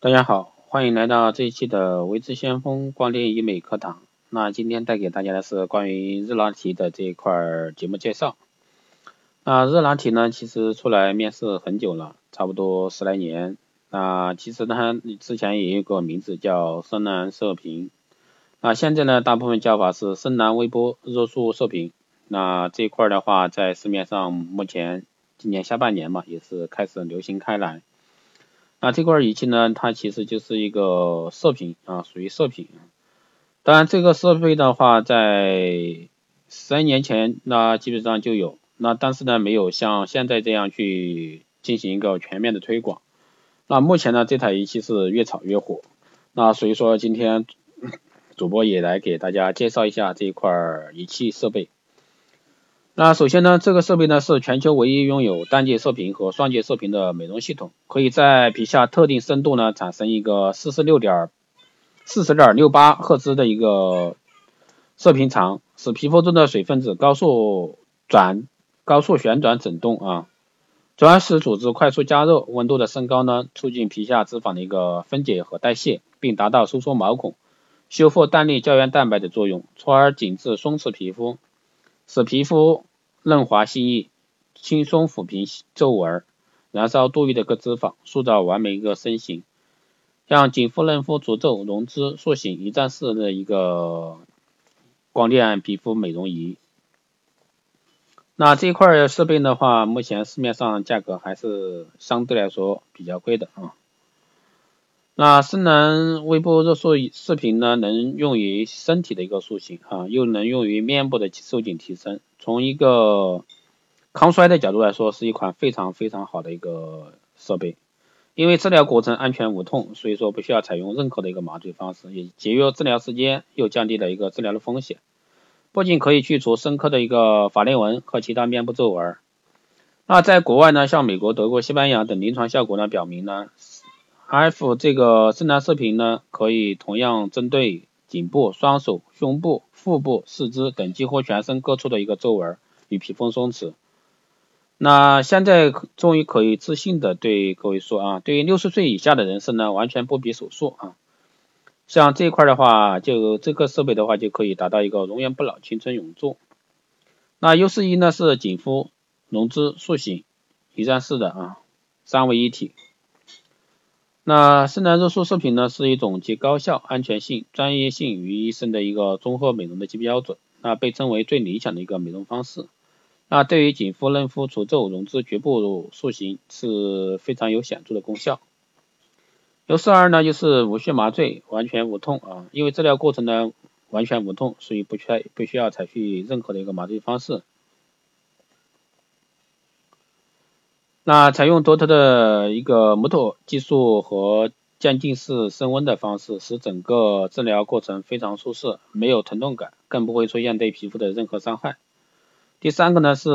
大家好，欢迎来到这一期的维之先锋光电医美课堂。那今天带给大家的是关于热拉提的这一块节目介绍。那热拉提呢，其实出来面世很久了，差不多十来年。那其实它之前也有个名字叫深蓝射频。那现在呢，大部分叫法是深蓝微波热束射频。那这一块的话，在市面上目前今年下半年嘛，也是开始流行开来。那这块仪器呢，它其实就是一个射频啊，属于射频。当然，这个设备的话，在三年前那基本上就有，那但是呢，没有像现在这样去进行一个全面的推广。那目前呢，这台仪器是越炒越火。那所以说，今天主播也来给大家介绍一下这一块仪器设备。那首先呢，这个设备呢是全球唯一拥有单节射频和双节射频的美容系统，可以在皮下特定深度呢产生一个四十六点四十点六八赫兹的一个射频场，使皮肤中的水分子高速转高速旋转振动啊，从而使组织快速加热，温度的升高呢促进皮下脂肪的一个分解和代谢，并达到收缩毛孔、修复弹力胶原蛋白的作用，从而紧致松弛皮肤，使皮肤。润滑细腻，轻松抚平皱纹，燃烧多余的个脂肪，塑造完美一个身形，像紧肤嫩肤除皱溶脂塑形一站式的一个光电皮肤美容仪。那这块设备的话，目前市面上价格还是相对来说比较贵的啊。那深蓝微波热塑视频呢，能用于身体的一个塑形啊，又能用于面部的收紧提升。从一个抗衰的角度来说，是一款非常非常好的一个设备。因为治疗过程安全无痛，所以说不需要采用任何的一个麻醉方式，也节约治疗时间，又降低了一个治疗的风险。不仅可以去除深刻的一个法令纹和其他面部皱纹。那在国外呢，像美国、德国、西班牙等临床效果呢表明呢。F 这个深蓝视频呢，可以同样针对颈部、双手、胸部、腹部、四肢等几乎全身各处的一个皱纹与皮肤松弛。那现在终于可以自信的对各位说啊，对于六十岁以下的人士呢，完全不比手术啊。像这一块的话，就这个设备的话，就可以达到一个容颜不老、青春永驻。那 U 四一呢是紧肤、溶脂、塑形一站式的啊，三位一体。那深蓝热塑射频呢，是一种集高效、安全性、专业性于一身的一个综合美容的基标准，那被称为最理想的一个美容方式。那对于紧肤嫩肤除皱溶脂局部塑形是非常有显著的功效。优势二呢，就是无需麻醉，完全无痛啊，因为治疗过程呢完全无痛，所以不需不需要采取任何的一个麻醉方式。那采用多特的一个木头技术和渐进式升温的方式，使整个治疗过程非常舒适，没有疼痛感，更不会出现对皮肤的任何伤害。第三个呢是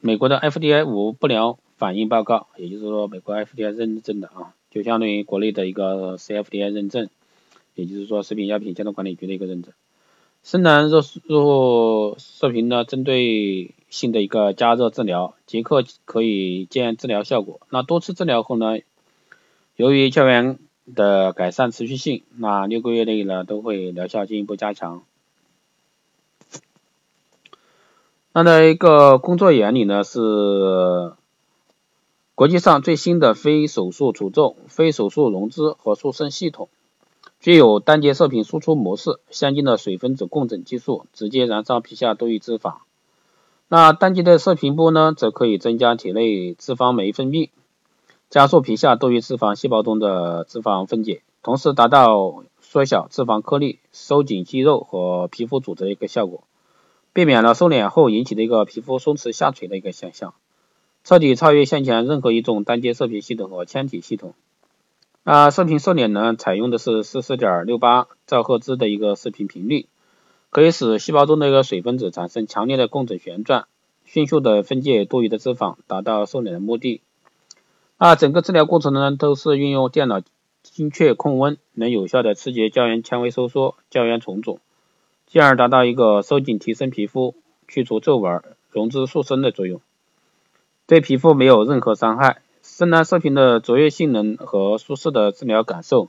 美国的 FDA 无不良反应报告，也就是说美国 FDA 认证的啊，就相当于国内的一个 CFDA 认证，也就是说食品药品监督管理局的一个认证。深蓝热热射频呢，针对性的一个加热治疗，即刻可以见治疗效果。那多次治疗后呢，由于胶原的改善持续性，那六个月内呢都会疗效进一步加强。它的一个工作原理呢是国际上最新的非手术除皱、非手术溶脂和塑身系统。具有单节射频输出模式，先进的水分子共振技术，直接燃烧皮下多余脂肪。那单节的射频波呢，则可以增加体内脂肪酶分泌，加速皮下多余脂肪细胞中的脂肪分解，同时达到缩小脂肪颗粒、收紧肌肉和皮肤组织的一个效果，避免了瘦脸后引起的一个皮肤松弛下垂的一个现象，彻底超越先前任何一种单节射频系统和纤体系统。那射频瘦脸呢，采用的是四十点六八兆赫兹的一个射频频率，可以使细胞中的一个水分子产生强烈的共振旋转，迅速的分解多余的脂肪，达到瘦脸的目的。那整个治疗过程呢，都是运用电脑精确控温，能有效的刺激胶原纤维收缩、胶原重组，进而达到一个收紧提升皮肤、去除皱纹、溶脂塑身的作用，对皮肤没有任何伤害。深蓝射频的卓越性能和舒适的治疗感受，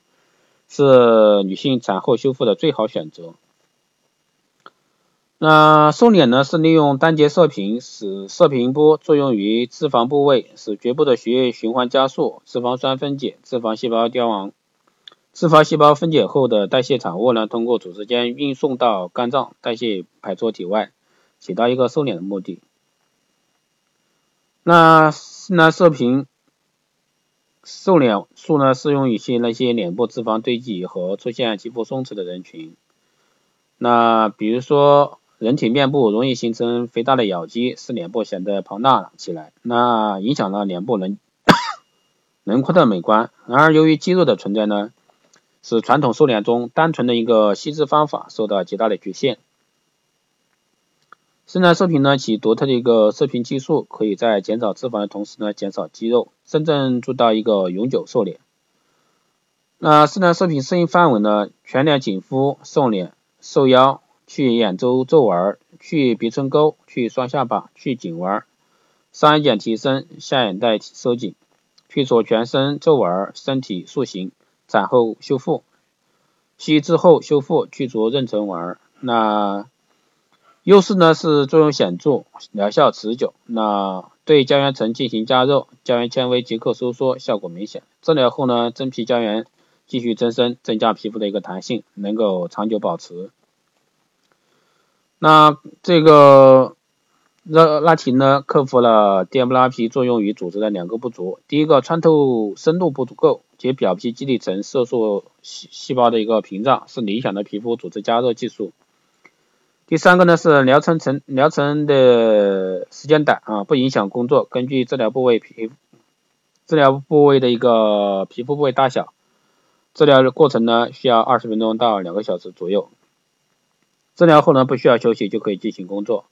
是女性产后修复的最好选择。那瘦脸呢，是利用单节射频，使射频波作用于脂肪部位，使局部的血液循环加速，脂肪酸分解，脂肪细胞凋亡。脂肪细胞分解后的代谢产物呢，通过组织间运送到肝脏代谢排出体外，起到一个瘦脸的目的。那那射频瘦脸术呢，适用于一些那些脸部脂肪堆积和出现肌肤松弛的人群。那比如说。人体面部容易形成肥大的咬肌，使脸部显得庞大起来，那影响了脸部轮轮廓的美观。然而，由于肌肉的存在呢，使传统瘦脸中单纯的一个吸脂方法受到极大的局限。深蓝射频呢，其独特的一个射频技术，可以在减少脂肪的同时呢，减少肌肉，真正做到一个永久瘦脸。那深蓝射频适应范围呢，全脸紧肤、瘦脸、瘦腰。去眼周皱纹，去鼻唇沟，去双下巴，去颈纹，上眼睑提升，下眼袋收紧，去除全身皱纹，身体塑形，产后修复，吸脂后修复，去除妊娠纹。那优势呢是作用显著，疗效持久。那对胶原层进行加热，胶原纤维即刻收缩，效果明显。治疗后呢，真皮胶原继续增生，增加皮肤的一个弹性，能够长久保持。那这个热拉提呢，克服了电波拉皮作用于组织的两个不足。第一个，穿透深度不足够，及表皮基底层色素细细胞的一个屏障，是理想的皮肤组织加热技术。第三个呢，是疗程程疗程的时间短啊，不影响工作。根据治疗部位皮治疗部位的一个皮肤部位大小，治疗的过程呢，需要二十分钟到两个小时左右。治疗后呢，不需要休息就可以进行工作。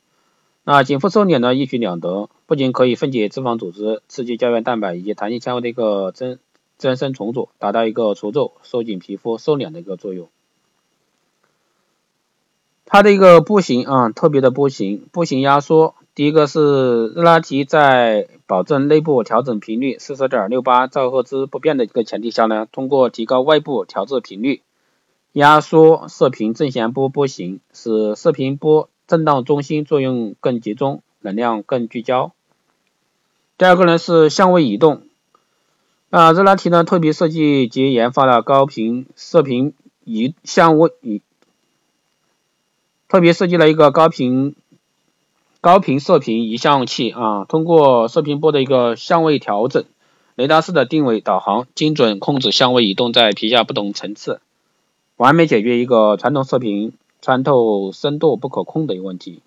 那紧肤瘦脸呢，一举两得，不仅可以分解脂肪组织，刺激胶原蛋白以及弹性纤维的一个增增生重组，达到一个除皱、收紧皮肤、瘦脸的一个作用。它的一个步行啊，特别的步行，步行压缩。第一个是热拉提在保证内部调整频率四十点六八兆赫兹不变的一个前提下呢，通过提高外部调制频率。压缩射频正弦波波形，使射频波振荡中心作用更集中，能量更聚焦。第二个呢是相位移动，啊，热拉提呢特别设计及研发了高频射频移相位移，特别设计了一个高频高频射频移相器啊，通过射频波的一个相位调整，雷达式的定位导航，精准控制相位移动在皮下不同层次。完美解决一个传统射频穿透深度不可控的一个问题。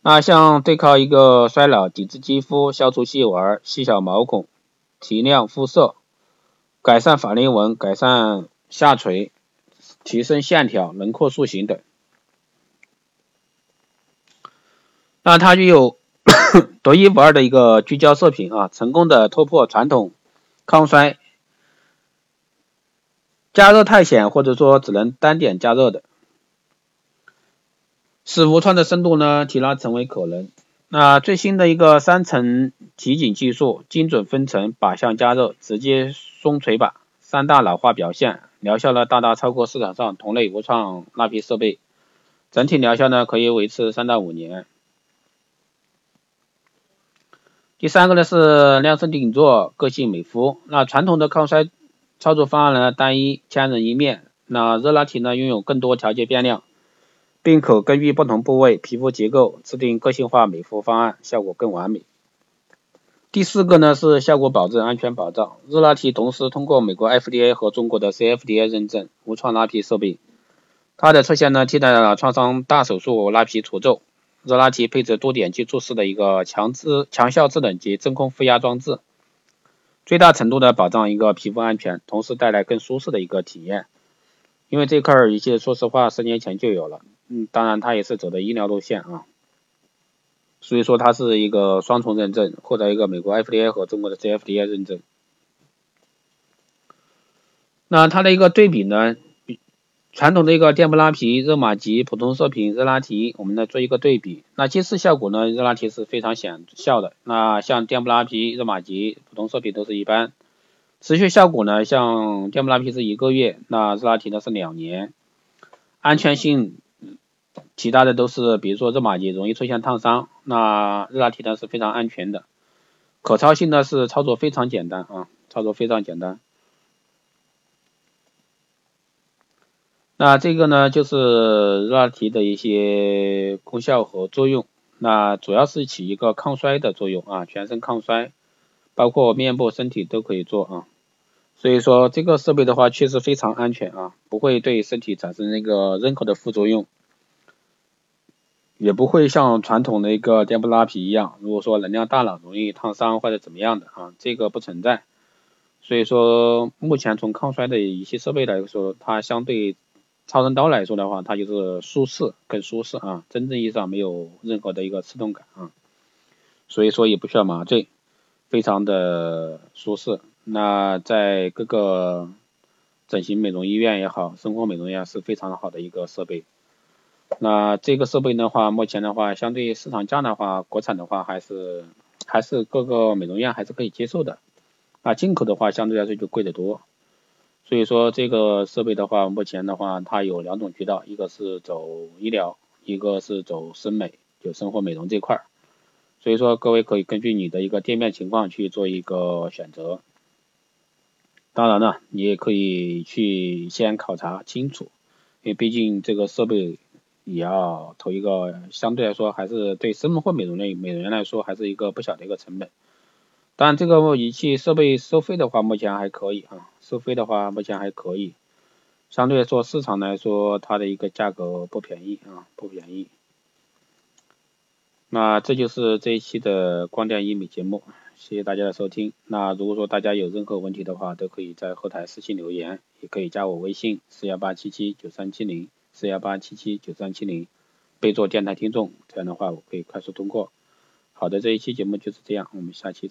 那像对抗一个衰老、抵制肌肤、消除细纹、细小毛孔、提亮肤色、改善法令纹、改善下垂、提升线条、轮廓塑形等。那它具有 独一无二的一个聚焦射频啊，成功的突破传统抗衰。加热太浅，或者说只能单点加热的，使无创的深度呢提拉成为可能。那最新的一个三层提紧技术，精准分层靶向加热，直接松垂靶，三大老化表现，疗效呢大大超过市场上同类无创拉皮设备，整体疗效呢可以维持三到五年。第三个呢是量身定做，个性美肤。那传统的抗衰。操作方案呢单一，千人一面。那热拉提呢拥有更多调节变量，并可根据不同部位皮肤结构制定个性化美肤方案，效果更完美。第四个呢是效果保证、安全保障。热拉提同时通过美国 FDA 和中国的 CFDA 认证无创拉皮设备。它的出现呢替代了创伤大手术拉皮除皱。热拉提配置多点接触式的一个强制强效制冷及真空负压装置。最大程度的保障一个皮肤安全，同时带来更舒适的一个体验。因为这块仪器说实话十年前就有了，嗯，当然它也是走的医疗路线啊，所以说它是一个双重认证，获得一个美国 FDA 和中国的 CFDA 认证。那它的一个对比呢，传统的一个电波拉皮、热玛吉、普通射频、热拉提，我们来做一个对比。那近视效果呢？热拉提是非常显效的。那像电波拉皮、热玛吉、普通射频都是一般。持续效果呢？像电波拉皮是一个月，那热拉提呢是两年。安全性，其他的都是，比如说热玛吉容易出现烫伤，那热拉提呢是非常安全的。可操性呢是操作非常简单啊，操作非常简单。那这个呢，就是热拉提的一些功效和作用。那主要是起一个抗衰的作用啊，全身抗衰，包括面部、身体都可以做啊。所以说这个设备的话，确实非常安全啊，不会对身体产生那个任何的副作用，也不会像传统的一个电波拉皮一样，如果说能量大了容易烫伤或者怎么样的啊，这个不存在。所以说目前从抗衰的一些设备来说，它相对。超声刀来说的话，它就是舒适，更舒适啊，真正意义上没有任何的一个刺痛感啊，所以说也不需要麻醉，非常的舒适。那在各个整形美容医院也好，生活美容院是非常好的一个设备。那这个设备的话，目前的话，相对市场价的话，国产的话还是还是各个美容院还是可以接受的。那进口的话，相对来说就贵得多。所以说这个设备的话，目前的话它有两种渠道，一个是走医疗，一个是走生美，就生活美容这块儿。所以说各位可以根据你的一个店面情况去做一个选择。当然了，你也可以去先考察清楚，因为毕竟这个设备也要投一个相对来说还是对生活美容类美容院来说还是一个不小的一个成本。但这个仪器设备收费的话，目前还可以啊，收费的话目前还可以，相对来说市场来说它的一个价格不便宜啊，不便宜。那这就是这一期的光电医美节目，谢谢大家的收听。那如果说大家有任何问题的话，都可以在后台私信留言，也可以加我微信四幺八七七九三七零四幺八七七九三七零，备注电台听众，这样的话我可以快速通过。好的，这一期节目就是这样，我们下期。